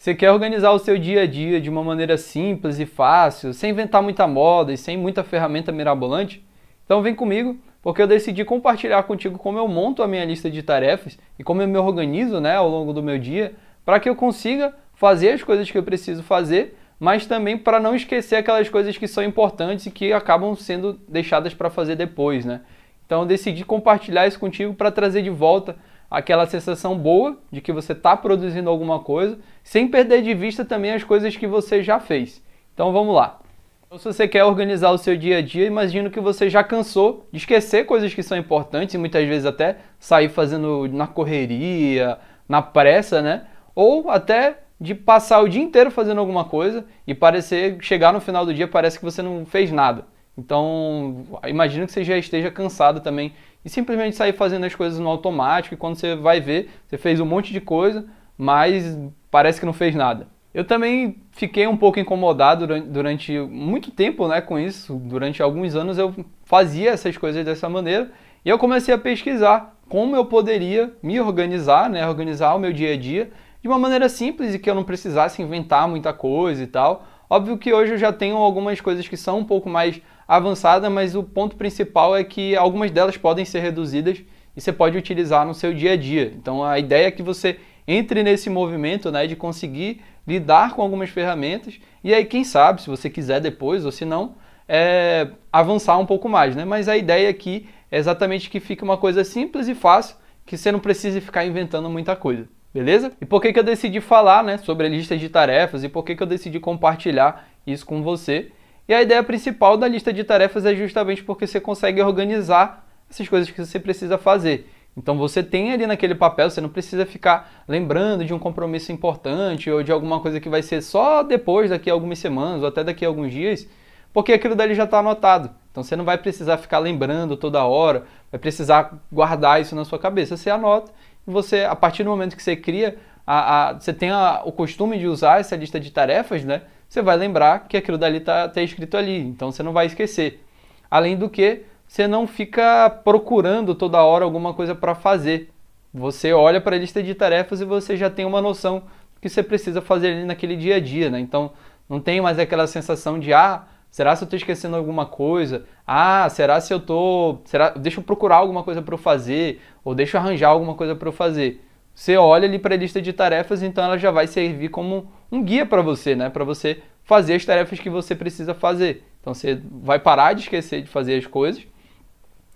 Você quer organizar o seu dia a dia de uma maneira simples e fácil, sem inventar muita moda e sem muita ferramenta mirabolante? Então vem comigo, porque eu decidi compartilhar contigo como eu monto a minha lista de tarefas e como eu me organizo né, ao longo do meu dia, para que eu consiga fazer as coisas que eu preciso fazer, mas também para não esquecer aquelas coisas que são importantes e que acabam sendo deixadas para fazer depois. Né? Então eu decidi compartilhar isso contigo para trazer de volta aquela sensação boa de que você está produzindo alguma coisa, sem perder de vista também as coisas que você já fez. Então vamos lá. Então, se você quer organizar o seu dia a dia, imagino que você já cansou de esquecer coisas que são importantes e muitas vezes até sair fazendo na correria, na pressa, né? Ou até de passar o dia inteiro fazendo alguma coisa e parecer chegar no final do dia parece que você não fez nada. Então, imagino que você já esteja cansado também e simplesmente sair fazendo as coisas no automático e quando você vai ver, você fez um monte de coisa, mas parece que não fez nada. Eu também fiquei um pouco incomodado durante, muito tempo né, com isso. Durante alguns anos eu fazia essas coisas dessa maneira e eu comecei a pesquisar como eu poderia me organizar, né, organizar o meu dia a dia de uma maneira simples e que eu não precisasse inventar muita coisa e tal. Óbvio que hoje eu já tenho algumas coisas que são um pouco mais avançada, mas o ponto principal é que algumas delas podem ser reduzidas e você pode utilizar no seu dia a dia. Então a ideia é que você entre nesse movimento né, de conseguir lidar com algumas ferramentas e aí quem sabe, se você quiser depois ou se não, é, avançar um pouco mais. Né? Mas a ideia aqui é exatamente que fique uma coisa simples e fácil, que você não precise ficar inventando muita coisa. Beleza? E por que, que eu decidi falar né, sobre a lista de tarefas e por que, que eu decidi compartilhar isso com você? E a ideia principal da lista de tarefas é justamente porque você consegue organizar essas coisas que você precisa fazer. Então você tem ali naquele papel, você não precisa ficar lembrando de um compromisso importante ou de alguma coisa que vai ser só depois, daqui a algumas semanas ou até daqui a alguns dias, porque aquilo dali já está anotado. Então você não vai precisar ficar lembrando toda hora, vai precisar guardar isso na sua cabeça. Você anota e você, a partir do momento que você cria, a, a, você tem a, o costume de usar essa lista de tarefas, né? Você vai lembrar que aquilo dali está tá escrito ali, então você não vai esquecer. Além do que, você não fica procurando toda hora alguma coisa para fazer. Você olha para a lista de tarefas e você já tem uma noção que você precisa fazer ali naquele dia a dia, né? Então, não tem mais aquela sensação de, ah, será se eu estou esquecendo alguma coisa? Ah, será se eu estou... Será... Deixa eu procurar alguma coisa para eu fazer, ou deixa eu arranjar alguma coisa para eu fazer. Você olha ali para a lista de tarefas, então ela já vai servir como um guia para você, né? Para você fazer as tarefas que você precisa fazer. Então você vai parar de esquecer de fazer as coisas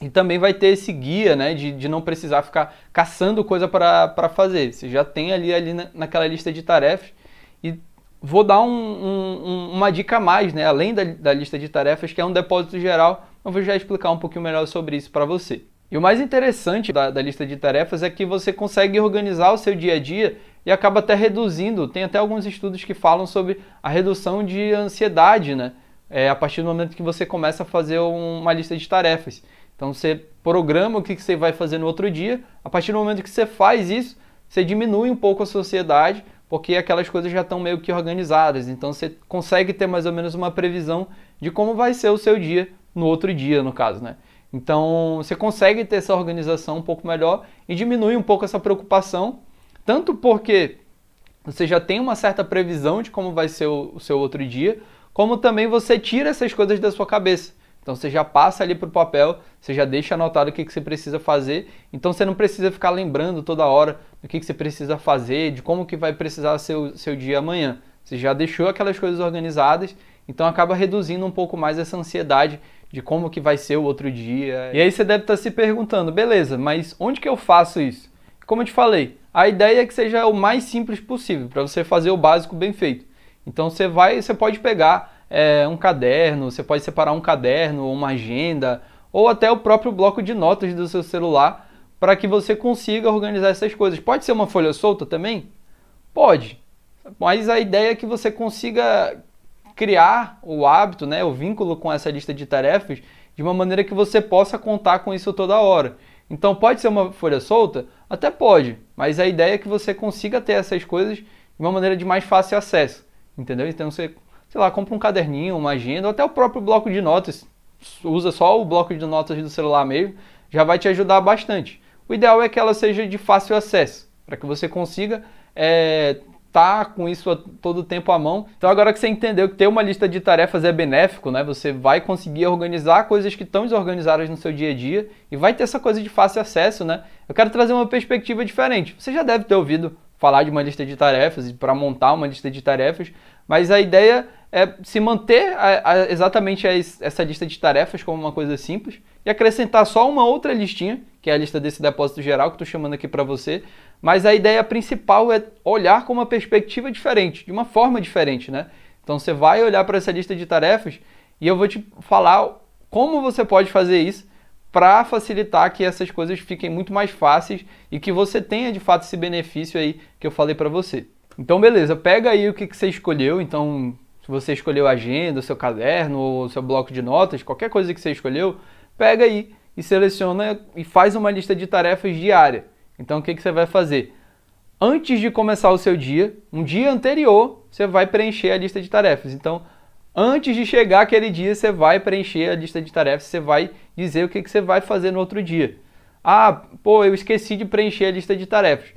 e também vai ter esse guia, né? De, de não precisar ficar caçando coisa para fazer. Você já tem ali, ali na, naquela lista de tarefas e vou dar um, um, uma dica a mais, né? Além da, da lista de tarefas, que é um depósito geral, eu vou já explicar um pouquinho melhor sobre isso para você. E o mais interessante da, da, lista de tarefas é que você consegue organizar o seu dia a dia e acaba até reduzindo. Tem até alguns estudos que falam sobre a redução de ansiedade, né? É, a partir do momento que você começa a fazer uma lista de tarefas. Então você programa o que você vai fazer no outro dia. A partir do momento que você faz isso, você diminui um pouco a sociedade, porque aquelas coisas já estão meio que organizadas. Então você consegue ter mais ou menos uma previsão de como vai ser o seu dia no outro dia, no caso, né? Então você consegue ter essa organização um pouco melhor e diminui um pouco essa preocupação, tanto porque você já tem uma certa previsão de como vai ser o, seu outro dia, como também você tira essas coisas da sua cabeça. Então você já passa ali para o papel, você já deixa anotado o que, que você precisa fazer. Então você não precisa ficar lembrando toda hora do que, que você precisa fazer, de como que vai precisar ser o seu dia amanhã. Você já deixou aquelas coisas organizadas, então acaba reduzindo um pouco mais essa ansiedade de como que vai ser o outro dia. E aí você deve estar se perguntando, beleza, mas onde que eu faço isso? Como eu te falei, a ideia é que seja o mais simples possível, para você fazer o básico bem feito. Então você vai, você pode pegar é, um caderno, você pode separar um caderno, uma agenda, ou até o próprio bloco de notas do seu celular, para que você consiga organizar essas coisas. Pode ser uma folha solta também? Pode. Mas a ideia é que você consiga criar o hábito, né, o vínculo com essa lista de tarefas de uma maneira que você possa contar com isso toda hora. Então pode ser uma folha solta? Até pode, mas a ideia é que você consiga ter essas coisas de uma maneira de mais fácil acesso, entendeu? Então você, sei lá, compra um caderninho, uma agenda, ou até o próprio bloco de notas, usa só o bloco de notas do celular mesmo, já vai te ajudar bastante. O ideal é que ela seja de fácil acesso, para que você consiga é, tá com isso todo o tempo à mão. Então agora que você entendeu que ter uma lista de tarefas é benéfico, né? Você vai conseguir organizar coisas que estão desorganizadas no seu dia a dia e vai ter essa coisa de fácil acesso, né? Eu quero trazer uma perspectiva diferente. Você já deve ter ouvido falar de uma lista de tarefas e para montar uma lista de tarefas, mas a ideia é se manter a, a, exatamente a, essa lista de tarefas como uma coisa simples e acrescentar só uma outra listinha, que é a lista desse depósito geral que estou chamando aqui para você, mas a ideia principal é olhar com uma perspectiva diferente, de uma forma diferente, né? Então você vai olhar para essa lista de tarefas e eu vou te falar como você pode fazer isso para facilitar que essas coisas fiquem muito mais fáceis e que você tenha de fato esse benefício aí que eu falei para você. Então beleza, pega aí o que, que você escolheu, então se você escolheu a agenda, o seu caderno o seu bloco de notas, qualquer coisa que você escolheu, pega aí e seleciona e faz uma lista de tarefas diária. Então o que, que você vai fazer? Antes de começar o seu dia, um dia anterior, você vai preencher a lista de tarefas. Então, antes de chegar aquele dia, você vai preencher a lista de tarefas, você vai dizer o que, que você vai fazer no outro dia. Ah, pô, eu esqueci de preencher a lista de tarefas.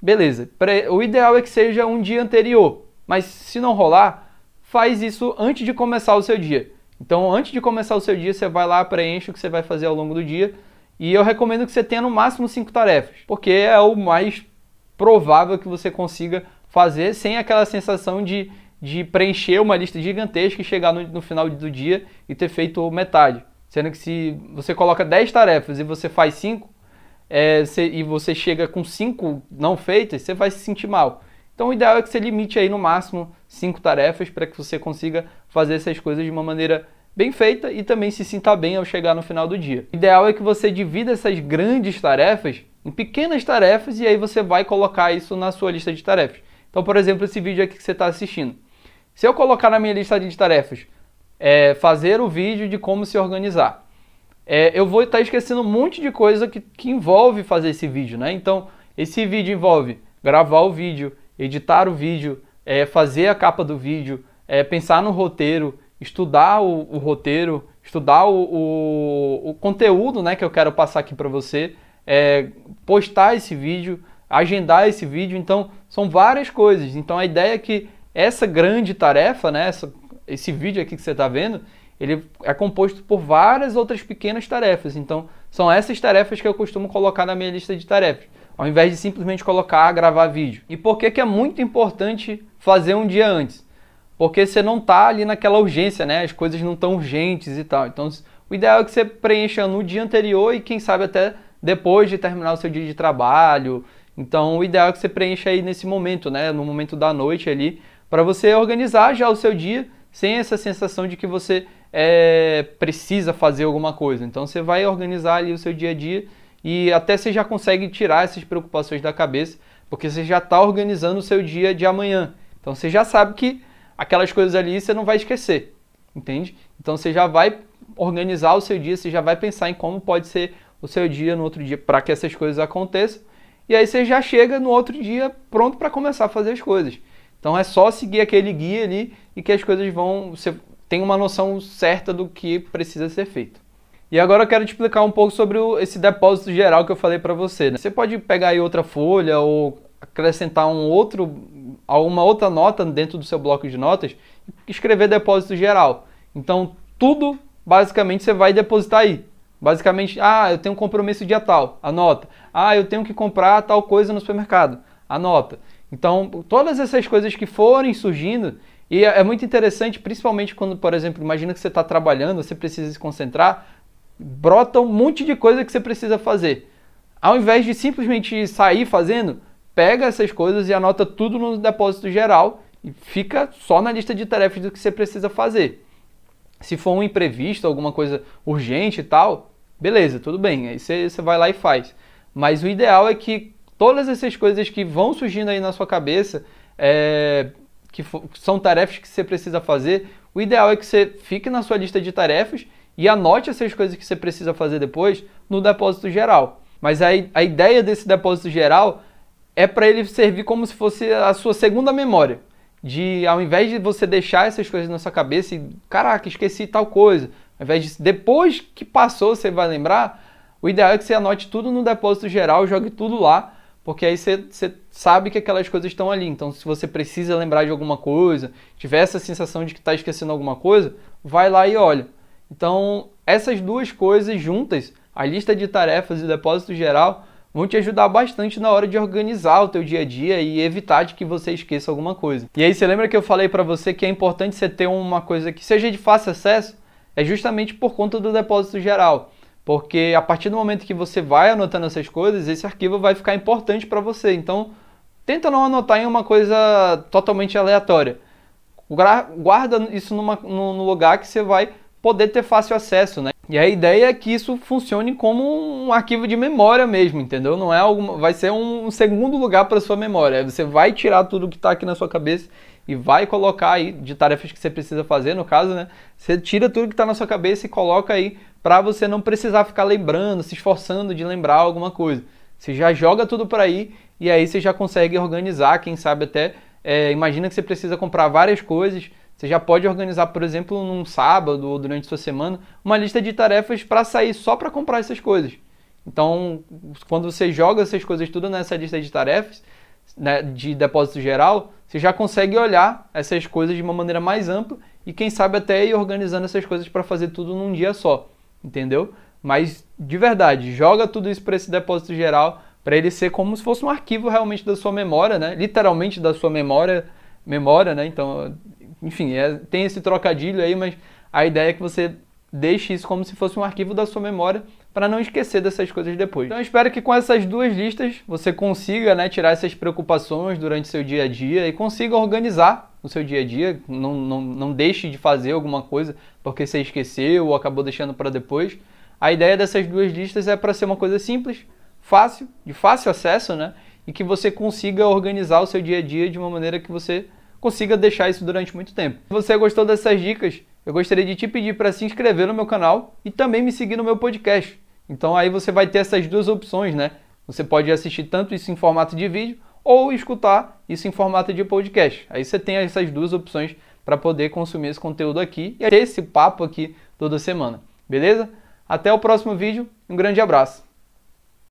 Beleza, o ideal é que seja um dia anterior, mas se não rolar, faz isso antes de começar o seu dia. Então, antes de começar o seu dia, você vai lá, preenche o que você vai fazer ao longo do dia. E eu recomendo que você tenha no máximo cinco tarefas, porque é o mais provável que você consiga fazer sem aquela sensação de, de preencher uma lista gigantesca e chegar no, no final do dia e ter feito metade. Sendo que se você coloca 10 tarefas e você faz 5, é, e você chega com 5 não feitas, você vai se sentir mal. Então o ideal é que você limite aí no máximo 5 tarefas para que você consiga fazer essas coisas de uma maneira bem feita e também se sinta bem ao chegar no final do dia. O ideal é que você divida essas grandes tarefas em pequenas tarefas e aí você vai colocar isso na sua lista de tarefas. Então, por exemplo, esse vídeo aqui que você está assistindo. Se eu colocar na minha lista de tarefas é, fazer o vídeo de como se organizar, é, eu vou estar tá esquecendo um monte de coisa que, que envolve fazer esse vídeo, né? Então, esse vídeo envolve gravar o vídeo, editar o vídeo, é, fazer a capa do vídeo, é, pensar no roteiro, estudar o, o roteiro, estudar o, o, o, conteúdo né, que eu quero passar aqui para você, é, postar esse vídeo, agendar esse vídeo. Então, são várias coisas. Então, a ideia é que essa grande tarefa, né, essa, esse vídeo aqui que você está vendo, ele é composto por várias outras pequenas tarefas. Então, são essas tarefas que eu costumo colocar na minha lista de tarefas, ao invés de simplesmente colocar gravar vídeo. E por que, que é muito importante fazer um dia antes? Porque você não está ali naquela urgência, né? As coisas não estão urgentes e tal. Então, o ideal é que você preencha no dia anterior e quem sabe até depois de terminar o seu dia de trabalho. Então, o ideal é que você preencha aí nesse momento, né? No momento da noite ali, para você organizar já o seu dia sem essa sensação de que você é, precisa fazer alguma coisa. Então, você vai organizar ali o seu dia a dia e até você já consegue tirar essas preocupações da cabeça, porque você já está organizando o seu dia de amanhã. Então, você já sabe que aquelas coisas ali você não vai esquecer, entende? Então você já vai organizar o seu dia, você já vai pensar em como pode ser o seu dia no outro dia para que essas coisas aconteçam. E aí você já chega no outro dia pronto para começar a fazer as coisas. Então é só seguir aquele guia ali e que as coisas vão. Você tem uma noção certa do que precisa ser feito. E agora eu quero te explicar um pouco sobre o, esse depósito geral que eu falei para você. Né? Você pode pegar aí outra folha ou acrescentar um outro uma outra nota dentro do seu bloco de notas e escrever depósito geral. Então, tudo basicamente você vai depositar aí. Basicamente, ah, eu tenho um compromisso dia tal, anota. Ah, eu tenho que comprar tal coisa no supermercado, anota. Então, todas essas coisas que forem surgindo, e é, é muito interessante, principalmente quando, por exemplo, imagina que você está trabalhando, você precisa se concentrar, brota um monte de coisa que você precisa fazer. Ao invés de simplesmente sair fazendo, pega essas coisas e anota tudo no depósito geral e fica só na lista de tarefas do que você precisa fazer. Se for um imprevisto, alguma coisa urgente e tal, beleza, tudo bem, aí você, você vai lá e faz. Mas o ideal é que todas essas coisas que vão surgindo aí na sua cabeça, é, que são tarefas que você precisa fazer, o ideal é que você fique na sua lista de tarefas e anote essas coisas que você precisa fazer depois no depósito geral. Mas a, a ideia desse depósito geral é para ele servir como se fosse a sua segunda memória. De ao invés de você deixar essas coisas na sua cabeça e, caraca, esqueci tal coisa, ao invés de depois que passou você vai lembrar, o ideal é que você anote tudo no depósito geral, jogue tudo lá, porque aí você, você sabe que aquelas coisas estão ali. Então, se você precisa lembrar de alguma coisa, tiver essa sensação de que está esquecendo alguma coisa, vai lá e olha. Então, essas duas coisas juntas, a lista de tarefas e o depósito geral, vão te ajudar bastante na hora de organizar o teu dia a dia e evitar de que você esqueça alguma coisa. E aí, você lembra que eu falei para você que é importante você ter uma coisa que seja de fácil acesso? É justamente por conta do depósito geral. Porque a partir do momento que você vai anotando essas coisas, esse arquivo vai ficar importante para você. Então, tenta não anotar em uma coisa totalmente aleatória. Guarda isso numa, num lugar que você vai poder ter fácil acesso, né? E a ideia é que isso funcione como um arquivo de memória mesmo, entendeu? Não é alguma, vai ser um segundo lugar para sua memória. Você vai tirar tudo que está aqui na sua cabeça e vai colocar aí de tarefas que você precisa fazer, no caso, né? Você tira tudo que está na sua cabeça e coloca aí para você não precisar ficar lembrando, se esforçando de lembrar alguma coisa. Você já joga tudo para aí e aí você já consegue organizar, quem sabe até é, imagina que você precisa comprar várias coisas, você já pode organizar, por exemplo, num sábado ou durante sua semana, uma lista de tarefas para sair só para comprar essas coisas. Então, quando você joga essas coisas tudo nessa lista de tarefas, né, de depósito geral, você já consegue olhar essas coisas de uma maneira mais ampla e quem sabe até ir organizando essas coisas para fazer tudo num dia só entendeu? Mas de verdade, joga tudo isso para esse depósito geral, para ele ser como se fosse um arquivo realmente da sua memória, né? Literalmente da sua memória, memória, né? Então, enfim, é, tem esse trocadilho aí, mas a ideia é que você deixe isso como se fosse um arquivo da sua memória para não esquecer dessas coisas depois. Então espero que com essas duas listas você consiga né, tirar essas preocupações durante seu dia a dia e consiga organizar o seu dia a dia, não, não, não deixe de fazer alguma coisa porque você esqueceu ou acabou deixando para depois. A ideia dessas duas listas é para ser uma coisa simples, fácil, de fácil acesso, né? E que você consiga organizar o seu dia a dia de uma maneira que você consiga deixar isso durante muito tempo. Se você gostou dessas dicas, eu gostaria de te pedir para se inscrever no meu canal e também me seguir no meu podcast. Então aí você vai ter essas duas opções, né? Você pode assistir tanto isso em formato de vídeo ou escutar isso em formato de podcast. Aí você tem essas duas opções para poder consumir esse conteúdo aqui e ter esse papo aqui toda semana. Beleza? Até o próximo vídeo. Um grande abraço.